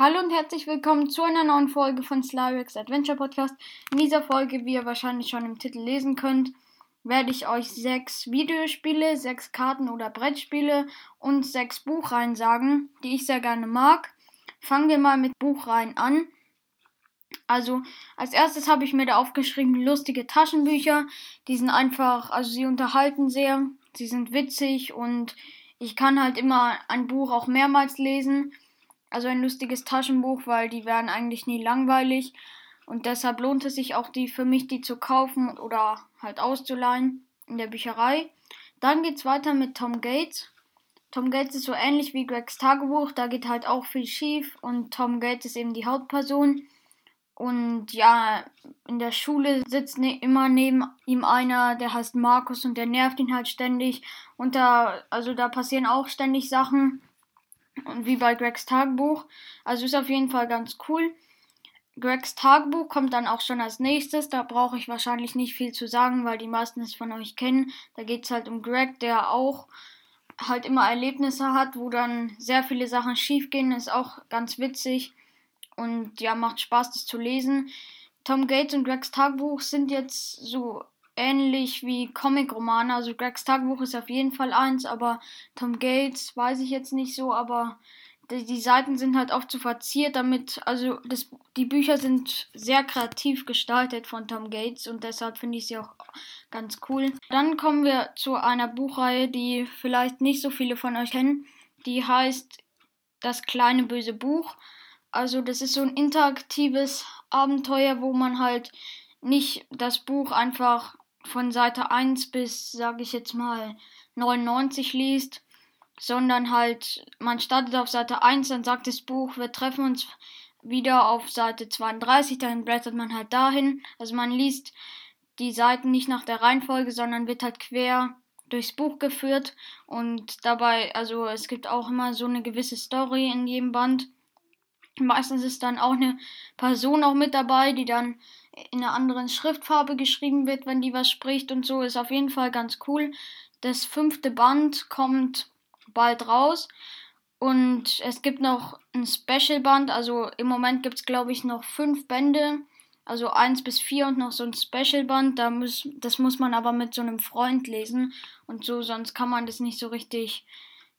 Hallo und herzlich willkommen zu einer neuen Folge von Slyrex Adventure Podcast. In dieser Folge, wie ihr wahrscheinlich schon im Titel lesen könnt, werde ich euch sechs Videospiele, sechs Karten- oder Brettspiele und sechs Buchreihen sagen, die ich sehr gerne mag. Fangen wir mal mit Buchreihen an. Also, als erstes habe ich mir da aufgeschrieben lustige Taschenbücher. Die sind einfach, also sie unterhalten sehr, sie sind witzig und ich kann halt immer ein Buch auch mehrmals lesen also ein lustiges Taschenbuch, weil die werden eigentlich nie langweilig. Und deshalb lohnt es sich auch die für mich, die zu kaufen oder halt auszuleihen in der Bücherei. Dann geht's weiter mit Tom Gates. Tom Gates ist so ähnlich wie Gregs Tagebuch, da geht halt auch viel schief und Tom Gates ist eben die Hauptperson. Und ja, in der Schule sitzt ne immer neben ihm einer, der heißt Markus und der nervt ihn halt ständig. Und da, also da passieren auch ständig Sachen. Und wie bei Gregs Tagebuch. Also ist auf jeden Fall ganz cool. Gregs Tagebuch kommt dann auch schon als nächstes. Da brauche ich wahrscheinlich nicht viel zu sagen, weil die meisten es von euch kennen. Da geht es halt um Greg, der auch halt immer Erlebnisse hat, wo dann sehr viele Sachen schiefgehen. Ist auch ganz witzig und ja, macht Spaß, das zu lesen. Tom Gates und Gregs Tagebuch sind jetzt so ähnlich wie Comic-Romane. Also Gregs Tagebuch ist auf jeden Fall eins, aber Tom Gates weiß ich jetzt nicht so, aber die, die Seiten sind halt oft zu so verziert, damit, also das, die Bücher sind sehr kreativ gestaltet von Tom Gates und deshalb finde ich sie auch ganz cool. Dann kommen wir zu einer Buchreihe, die vielleicht nicht so viele von euch kennen. Die heißt Das kleine böse Buch. Also das ist so ein interaktives Abenteuer, wo man halt nicht das Buch einfach von Seite 1 bis, sage ich jetzt mal, 99 liest, sondern halt, man startet auf Seite 1, dann sagt das Buch, wir treffen uns wieder auf Seite 32, dann blättert man halt dahin. Also man liest die Seiten nicht nach der Reihenfolge, sondern wird halt quer durchs Buch geführt und dabei, also es gibt auch immer so eine gewisse Story in jedem Band. Meistens ist dann auch eine Person auch mit dabei, die dann in einer anderen Schriftfarbe geschrieben wird, wenn die was spricht und so, ist auf jeden Fall ganz cool. Das fünfte Band kommt bald raus und es gibt noch ein Special Band, also im Moment gibt es glaube ich noch fünf Bände, also eins bis vier und noch so ein Special Band, da muss, das muss man aber mit so einem Freund lesen und so, sonst kann man das nicht so richtig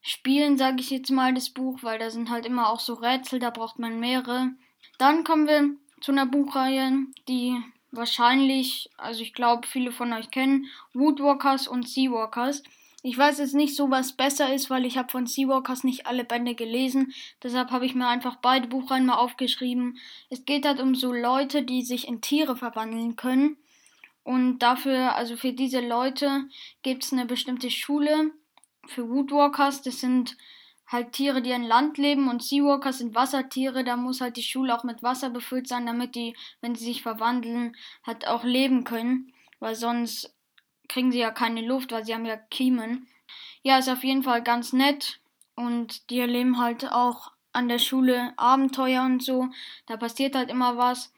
spielen, sage ich jetzt mal, das Buch, weil da sind halt immer auch so Rätsel, da braucht man mehrere. Dann kommen wir zu einer Buchreihe, die wahrscheinlich, also ich glaube, viele von euch kennen, Woodwalkers und Seawalkers. Ich weiß jetzt nicht so, was besser ist, weil ich habe von Seawalkers nicht alle Bände gelesen. Deshalb habe ich mir einfach beide Buchreihen mal aufgeschrieben. Es geht halt um so Leute, die sich in Tiere verwandeln können. Und dafür, also für diese Leute, gibt es eine bestimmte Schule für Woodwalkers. Das sind halt Tiere, die an Land leben und Seawalkers sind Wassertiere. Da muss halt die Schule auch mit Wasser befüllt sein, damit die, wenn sie sich verwandeln, halt auch leben können. Weil sonst kriegen sie ja keine Luft, weil sie haben ja Kiemen. Ja, ist auf jeden Fall ganz nett. Und die erleben halt auch an der Schule Abenteuer und so. Da passiert halt immer was.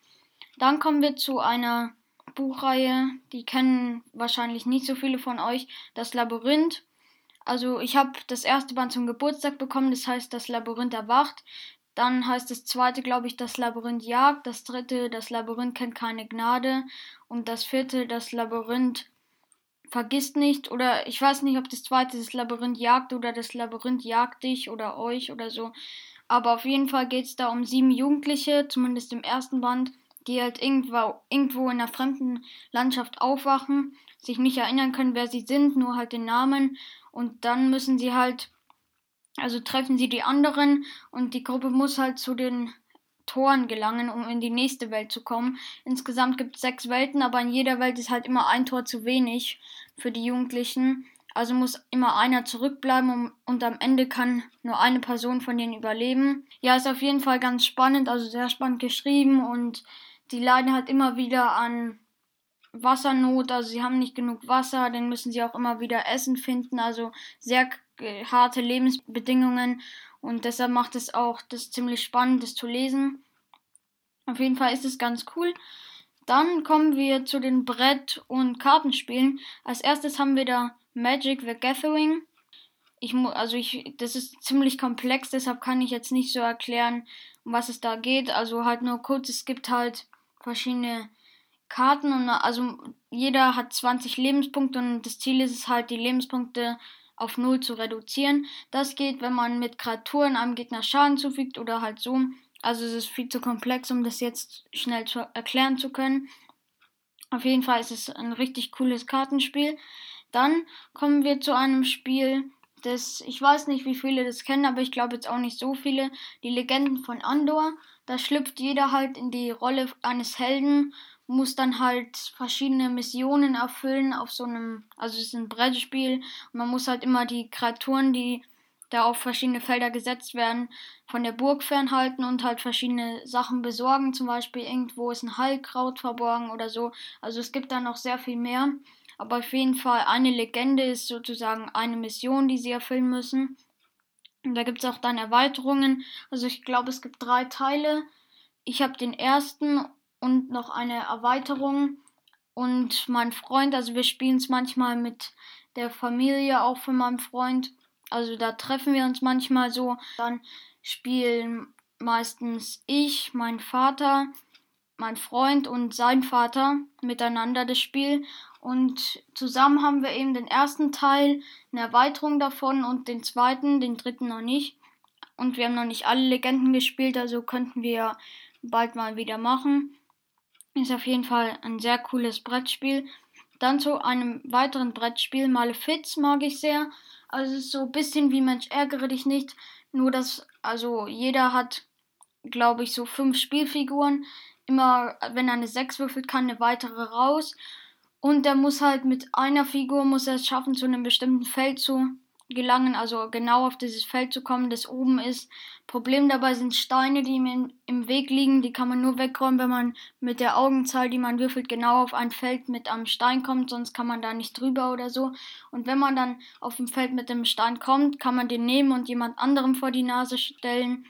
Dann kommen wir zu einer Buchreihe, die kennen wahrscheinlich nicht so viele von euch. Das Labyrinth. Also ich habe das erste Band zum Geburtstag bekommen, das heißt das Labyrinth erwacht. Dann heißt das zweite, glaube ich, das Labyrinth jagt. Das dritte, das Labyrinth kennt keine Gnade. Und das vierte, das Labyrinth vergisst nicht. Oder ich weiß nicht, ob das zweite das Labyrinth jagt oder das Labyrinth jagt dich oder euch oder so. Aber auf jeden Fall geht es da um sieben Jugendliche, zumindest im ersten Band, die halt irgendwo, irgendwo in einer fremden Landschaft aufwachen, sich nicht erinnern können, wer sie sind, nur halt den Namen und dann müssen sie halt, also treffen sie die anderen und die Gruppe muss halt zu den Toren gelangen, um in die nächste Welt zu kommen. Insgesamt gibt es sechs Welten, aber in jeder Welt ist halt immer ein Tor zu wenig für die Jugendlichen. Also muss immer einer zurückbleiben und am Ende kann nur eine Person von denen überleben. Ja, ist auf jeden Fall ganz spannend, also sehr spannend geschrieben und die leiden halt immer wieder an Wassernot, also sie haben nicht genug Wasser, dann müssen sie auch immer wieder Essen finden, also sehr harte Lebensbedingungen und deshalb macht es auch das ziemlich spannend, das zu lesen. Auf jeden Fall ist es ganz cool. Dann kommen wir zu den Brett- und Kartenspielen. Als erstes haben wir da Magic the Gathering. Ich also ich, das ist ziemlich komplex, deshalb kann ich jetzt nicht so erklären um was es da geht. Also halt nur kurz, es gibt halt verschiedene Karten und also jeder hat 20 Lebenspunkte und das Ziel ist es halt, die Lebenspunkte auf null zu reduzieren. Das geht, wenn man mit Kreaturen einem Gegner Schaden zufügt oder halt so. Also es ist viel zu komplex, um das jetzt schnell zu erklären zu können. Auf jeden Fall ist es ein richtig cooles Kartenspiel. Dann kommen wir zu einem Spiel, das ich weiß nicht, wie viele das kennen, aber ich glaube jetzt auch nicht so viele. Die Legenden von Andor. Da schlüpft jeder halt in die Rolle eines Helden, muss dann halt verschiedene Missionen erfüllen auf so einem, also es ist ein Brettspiel man muss halt immer die Kreaturen, die da auf verschiedene Felder gesetzt werden, von der Burg fernhalten und halt verschiedene Sachen besorgen. Zum Beispiel irgendwo ist ein Heilkraut verborgen oder so. Also es gibt da noch sehr viel mehr. Aber auf jeden Fall eine Legende ist sozusagen eine Mission, die sie erfüllen müssen. Und da gibt es auch dann Erweiterungen. Also ich glaube, es gibt drei Teile. Ich habe den ersten und noch eine Erweiterung. Und mein Freund, also wir spielen es manchmal mit der Familie auch von meinem Freund. Also da treffen wir uns manchmal so. Dann spielen meistens ich, mein Vater, mein Freund und sein Vater miteinander das Spiel. Und zusammen haben wir eben den ersten Teil, eine Erweiterung davon und den zweiten, den dritten noch nicht. Und wir haben noch nicht alle Legenden gespielt, also könnten wir bald mal wieder machen. Ist auf jeden Fall ein sehr cooles Brettspiel. Dann zu einem weiteren Brettspiel, Malefiz mag ich sehr. Also es ist so ein bisschen wie Mensch ärgere dich nicht. Nur dass, also jeder hat, glaube ich, so fünf Spielfiguren. Immer, wenn er eine 6 würfelt, kann eine weitere raus. Und er muss halt mit einer Figur, muss er es schaffen, zu einem bestimmten Feld zu gelangen, also genau auf dieses Feld zu kommen, das oben ist. Problem dabei sind Steine, die ihm im Weg liegen. Die kann man nur wegräumen, wenn man mit der Augenzahl, die man würfelt, genau auf ein Feld mit einem Stein kommt, sonst kann man da nicht drüber oder so. Und wenn man dann auf dem Feld mit dem Stein kommt, kann man den nehmen und jemand anderem vor die Nase stellen.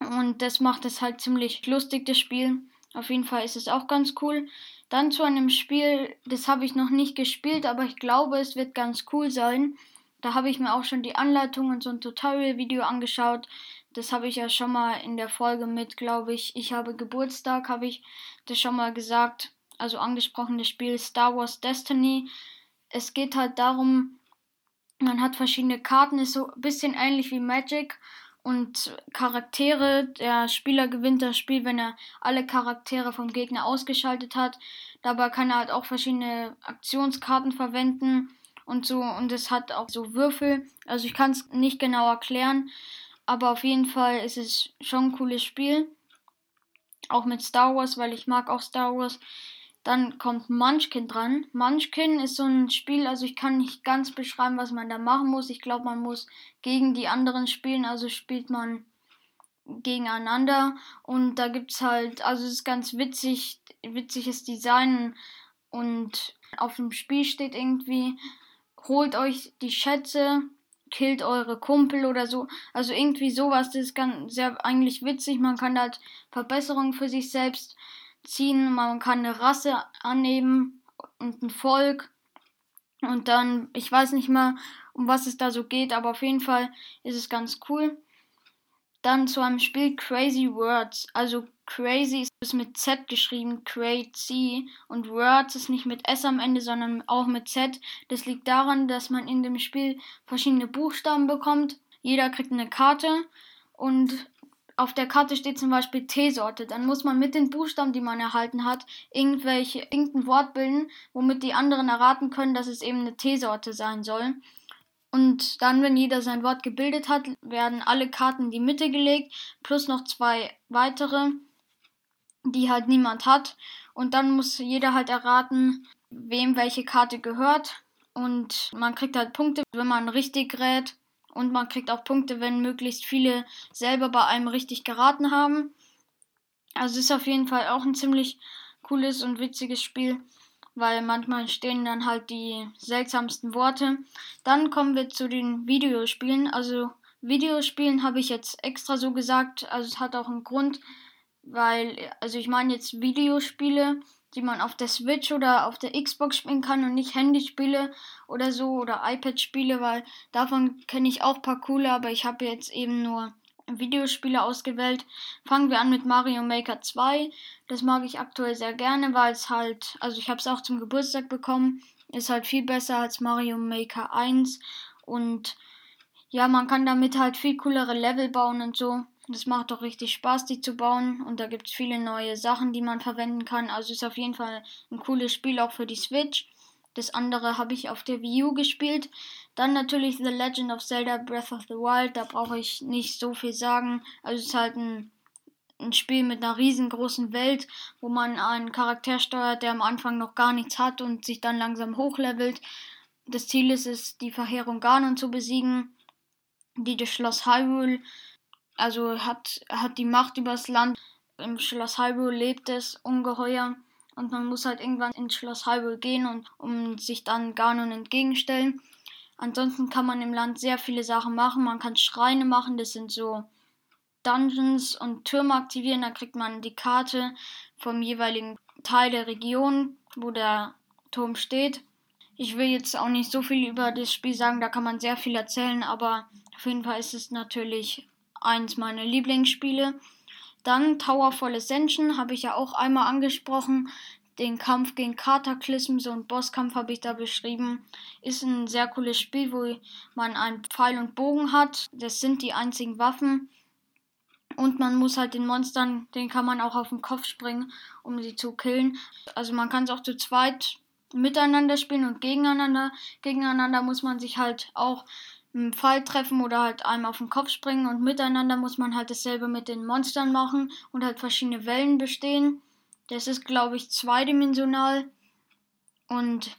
Und das macht es halt ziemlich lustig, das Spiel. Auf jeden Fall ist es auch ganz cool. Dann zu einem Spiel, das habe ich noch nicht gespielt, aber ich glaube, es wird ganz cool sein. Da habe ich mir auch schon die Anleitung und so ein Tutorial-Video angeschaut. Das habe ich ja schon mal in der Folge mit, glaube ich, ich habe Geburtstag, habe ich das schon mal gesagt. Also angesprochen, das Spiel Star Wars Destiny. Es geht halt darum, man hat verschiedene Karten, ist so ein bisschen ähnlich wie Magic und Charaktere. Der Spieler gewinnt das Spiel, wenn er alle Charaktere vom Gegner ausgeschaltet hat. Dabei kann er halt auch verschiedene Aktionskarten verwenden und so. Und es hat auch so Würfel. Also ich kann es nicht genau erklären. Aber auf jeden Fall ist es schon ein cooles Spiel. Auch mit Star Wars, weil ich mag auch Star Wars. Dann kommt Munchkin dran. Munchkin ist so ein Spiel, also ich kann nicht ganz beschreiben, was man da machen muss. Ich glaube, man muss gegen die anderen spielen, also spielt man gegeneinander. Und da gibt es halt, also es ist ganz witzig, witziges Design und auf dem Spiel steht irgendwie, holt euch die Schätze, killt eure Kumpel oder so. Also irgendwie sowas, das ist ganz sehr eigentlich witzig. Man kann halt Verbesserungen für sich selbst ziehen. Man kann eine Rasse annehmen und ein Volk. Und dann, ich weiß nicht mal, um was es da so geht, aber auf jeden Fall ist es ganz cool. Dann zu einem Spiel Crazy Words. Also Crazy ist mit Z geschrieben, Crazy. Und Words ist nicht mit S am Ende, sondern auch mit Z. Das liegt daran, dass man in dem Spiel verschiedene Buchstaben bekommt. Jeder kriegt eine Karte und auf der Karte steht zum Beispiel Teesorte. Dann muss man mit den Buchstaben, die man erhalten hat, irgendwelche, irgendein Wort bilden, womit die anderen erraten können, dass es eben eine Teesorte sein soll. Und dann, wenn jeder sein Wort gebildet hat, werden alle Karten in die Mitte gelegt, plus noch zwei weitere, die halt niemand hat. Und dann muss jeder halt erraten, wem welche Karte gehört. Und man kriegt halt Punkte, wenn man richtig rät. Und man kriegt auch Punkte, wenn möglichst viele selber bei einem richtig geraten haben. Also ist auf jeden Fall auch ein ziemlich cooles und witziges Spiel weil manchmal stehen dann halt die seltsamsten Worte. Dann kommen wir zu den Videospielen. Also Videospielen habe ich jetzt extra so gesagt, also es hat auch einen Grund, weil, also ich meine jetzt Videospiele, die man auf der Switch oder auf der Xbox spielen kann und nicht Handyspiele oder so oder iPad-Spiele, weil davon kenne ich auch ein paar coole, aber ich habe jetzt eben nur Videospiele ausgewählt. Fangen wir an mit Mario Maker 2. Das mag ich aktuell sehr gerne, weil es halt, also ich habe es auch zum Geburtstag bekommen, ist halt viel besser als Mario Maker 1 und ja, man kann damit halt viel coolere Level bauen und so. Das macht doch richtig Spaß, die zu bauen. Und da gibt es viele neue Sachen, die man verwenden kann. Also ist auf jeden Fall ein cooles Spiel auch für die Switch. Das andere habe ich auf der Wii U gespielt. Dann natürlich The Legend of Zelda Breath of the Wild. Da brauche ich nicht so viel sagen. Also es ist halt ein, ein Spiel mit einer riesengroßen Welt, wo man einen Charakter steuert, der am Anfang noch gar nichts hat und sich dann langsam hochlevelt. Das Ziel ist es, die Verheerung Ganon zu besiegen, die das Schloss Hyrule, also hat, hat die Macht übers Land. Im Schloss Hyrule lebt es ungeheuer und man muss halt irgendwann ins Schloss Hyrule gehen und um sich dann Ganon entgegenstellen. Ansonsten kann man im Land sehr viele Sachen machen. Man kann Schreine machen, das sind so Dungeons und Türme aktivieren. Da kriegt man die Karte vom jeweiligen Teil der Region, wo der Turm steht. Ich will jetzt auch nicht so viel über das Spiel sagen, da kann man sehr viel erzählen, aber auf jeden Fall ist es natürlich eins meiner Lieblingsspiele. Dann Towerfall Ascension habe ich ja auch einmal angesprochen. Den Kampf gegen Cataclysm, so ein Bosskampf habe ich da beschrieben. Ist ein sehr cooles Spiel, wo man einen Pfeil und Bogen hat. Das sind die einzigen Waffen. Und man muss halt den Monstern, den kann man auch auf den Kopf springen, um sie zu killen. Also man kann es auch zu zweit miteinander spielen und gegeneinander. Gegeneinander muss man sich halt auch einen Pfeil treffen oder halt einem auf den Kopf springen und miteinander muss man halt dasselbe mit den Monstern machen und halt verschiedene Wellen bestehen. Das ist, glaube ich, zweidimensional und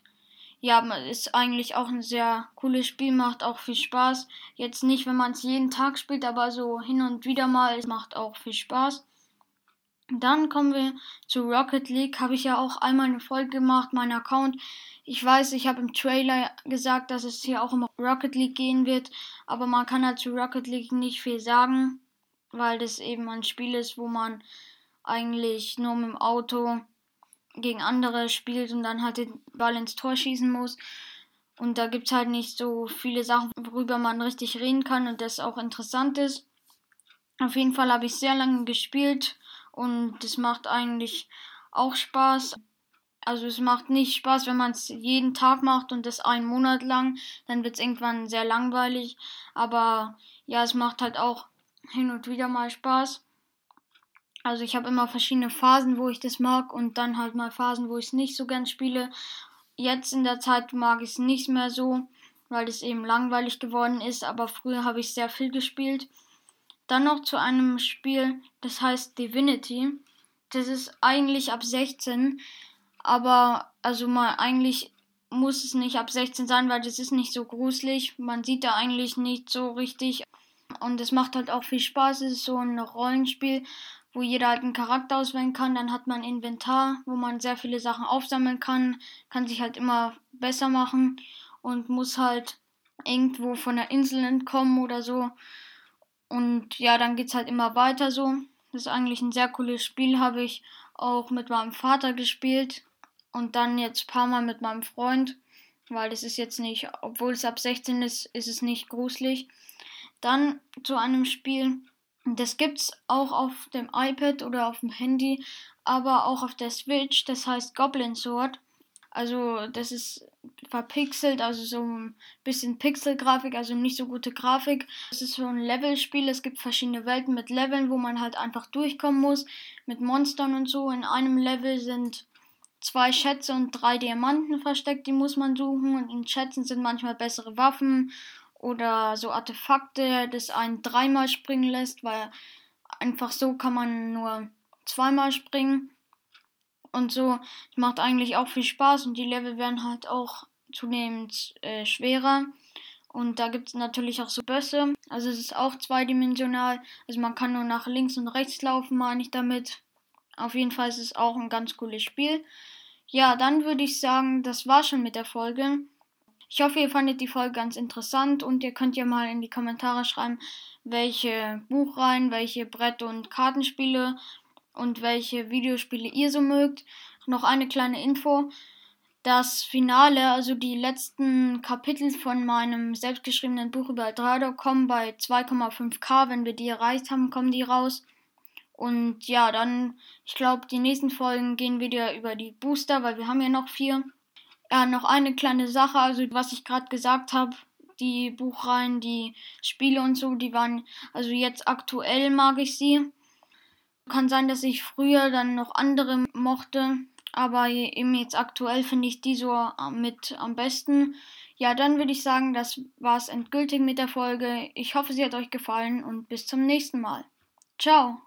ja, ist eigentlich auch ein sehr cooles Spiel, macht auch viel Spaß. Jetzt nicht, wenn man es jeden Tag spielt, aber so hin und wieder mal, macht auch viel Spaß. Dann kommen wir zu Rocket League. Habe ich ja auch einmal eine Folge gemacht, mein Account. Ich weiß, ich habe im Trailer gesagt, dass es hier auch um Rocket League gehen wird, aber man kann halt zu Rocket League nicht viel sagen, weil das eben ein Spiel ist, wo man eigentlich nur mit dem Auto gegen andere spielt und dann halt den Ball ins Tor schießen muss. Und da gibt es halt nicht so viele Sachen, worüber man richtig reden kann und das auch interessant ist. Auf jeden Fall habe ich sehr lange gespielt und es macht eigentlich auch Spaß. Also es macht nicht Spaß, wenn man es jeden Tag macht und das einen Monat lang, dann wird es irgendwann sehr langweilig. Aber ja, es macht halt auch hin und wieder mal Spaß. Also ich habe immer verschiedene Phasen, wo ich das mag und dann halt mal Phasen, wo ich es nicht so gern spiele. Jetzt in der Zeit mag ich es nicht mehr so, weil es eben langweilig geworden ist, aber früher habe ich sehr viel gespielt. Dann noch zu einem Spiel, das heißt Divinity. Das ist eigentlich ab 16, aber also mal eigentlich muss es nicht ab 16 sein, weil das ist nicht so gruselig. Man sieht da eigentlich nicht so richtig. Und es macht halt auch viel Spaß. Es ist so ein Rollenspiel, wo jeder halt einen Charakter auswählen kann. Dann hat man Inventar, wo man sehr viele Sachen aufsammeln kann, kann sich halt immer besser machen und muss halt irgendwo von der Insel entkommen oder so. Und ja, dann geht es halt immer weiter so. Das ist eigentlich ein sehr cooles Spiel, habe ich auch mit meinem Vater gespielt und dann jetzt ein paar Mal mit meinem Freund, weil das ist jetzt nicht, obwohl es ab 16 ist, ist es nicht gruselig. Dann zu einem Spiel, das gibt es auch auf dem iPad oder auf dem Handy, aber auch auf der Switch, das heißt Goblin Sword. Also das ist verpixelt, also so ein bisschen Pixelgrafik, also nicht so gute Grafik. Es ist so ein Levelspiel, es gibt verschiedene Welten mit Leveln, wo man halt einfach durchkommen muss, mit Monstern und so. In einem Level sind zwei Schätze und drei Diamanten versteckt, die muss man suchen. Und in Schätzen sind manchmal bessere Waffen oder so Artefakte, das einen dreimal springen lässt, weil einfach so kann man nur zweimal springen und so. Macht eigentlich auch viel Spaß und die Level werden halt auch zunehmend äh, schwerer. Und da gibt es natürlich auch so Bösse. Also es ist auch zweidimensional. Also man kann nur nach links und rechts laufen, meine ich damit. Auf jeden Fall ist es auch ein ganz cooles Spiel. Ja, dann würde ich sagen, das war schon mit der Folge. Ich hoffe, ihr fandet die Folge ganz interessant und ihr könnt ja mal in die Kommentare schreiben, welche Buchreihen, welche Brett- und Kartenspiele und welche Videospiele ihr so mögt. Noch eine kleine Info. das Finale, also die letzten Kapitel von meinem selbstgeschriebenen Buch über Eldorado kommen bei 2,5k. Wenn wir die erreicht haben, kommen die raus. Und ja, dann, ich glaube, die nächsten Folgen gehen wieder über die Booster, weil wir haben ja noch vier. Ja, noch eine kleine Sache, also was ich gerade gesagt habe, die Buchreihen, die Spiele und so, die waren, also jetzt aktuell mag ich sie. Kann sein, dass ich früher dann noch andere mochte, aber eben jetzt aktuell finde ich die so äh, mit am besten. Ja, dann würde ich sagen, das war es endgültig mit der Folge. Ich hoffe, sie hat euch gefallen und bis zum nächsten Mal. Ciao!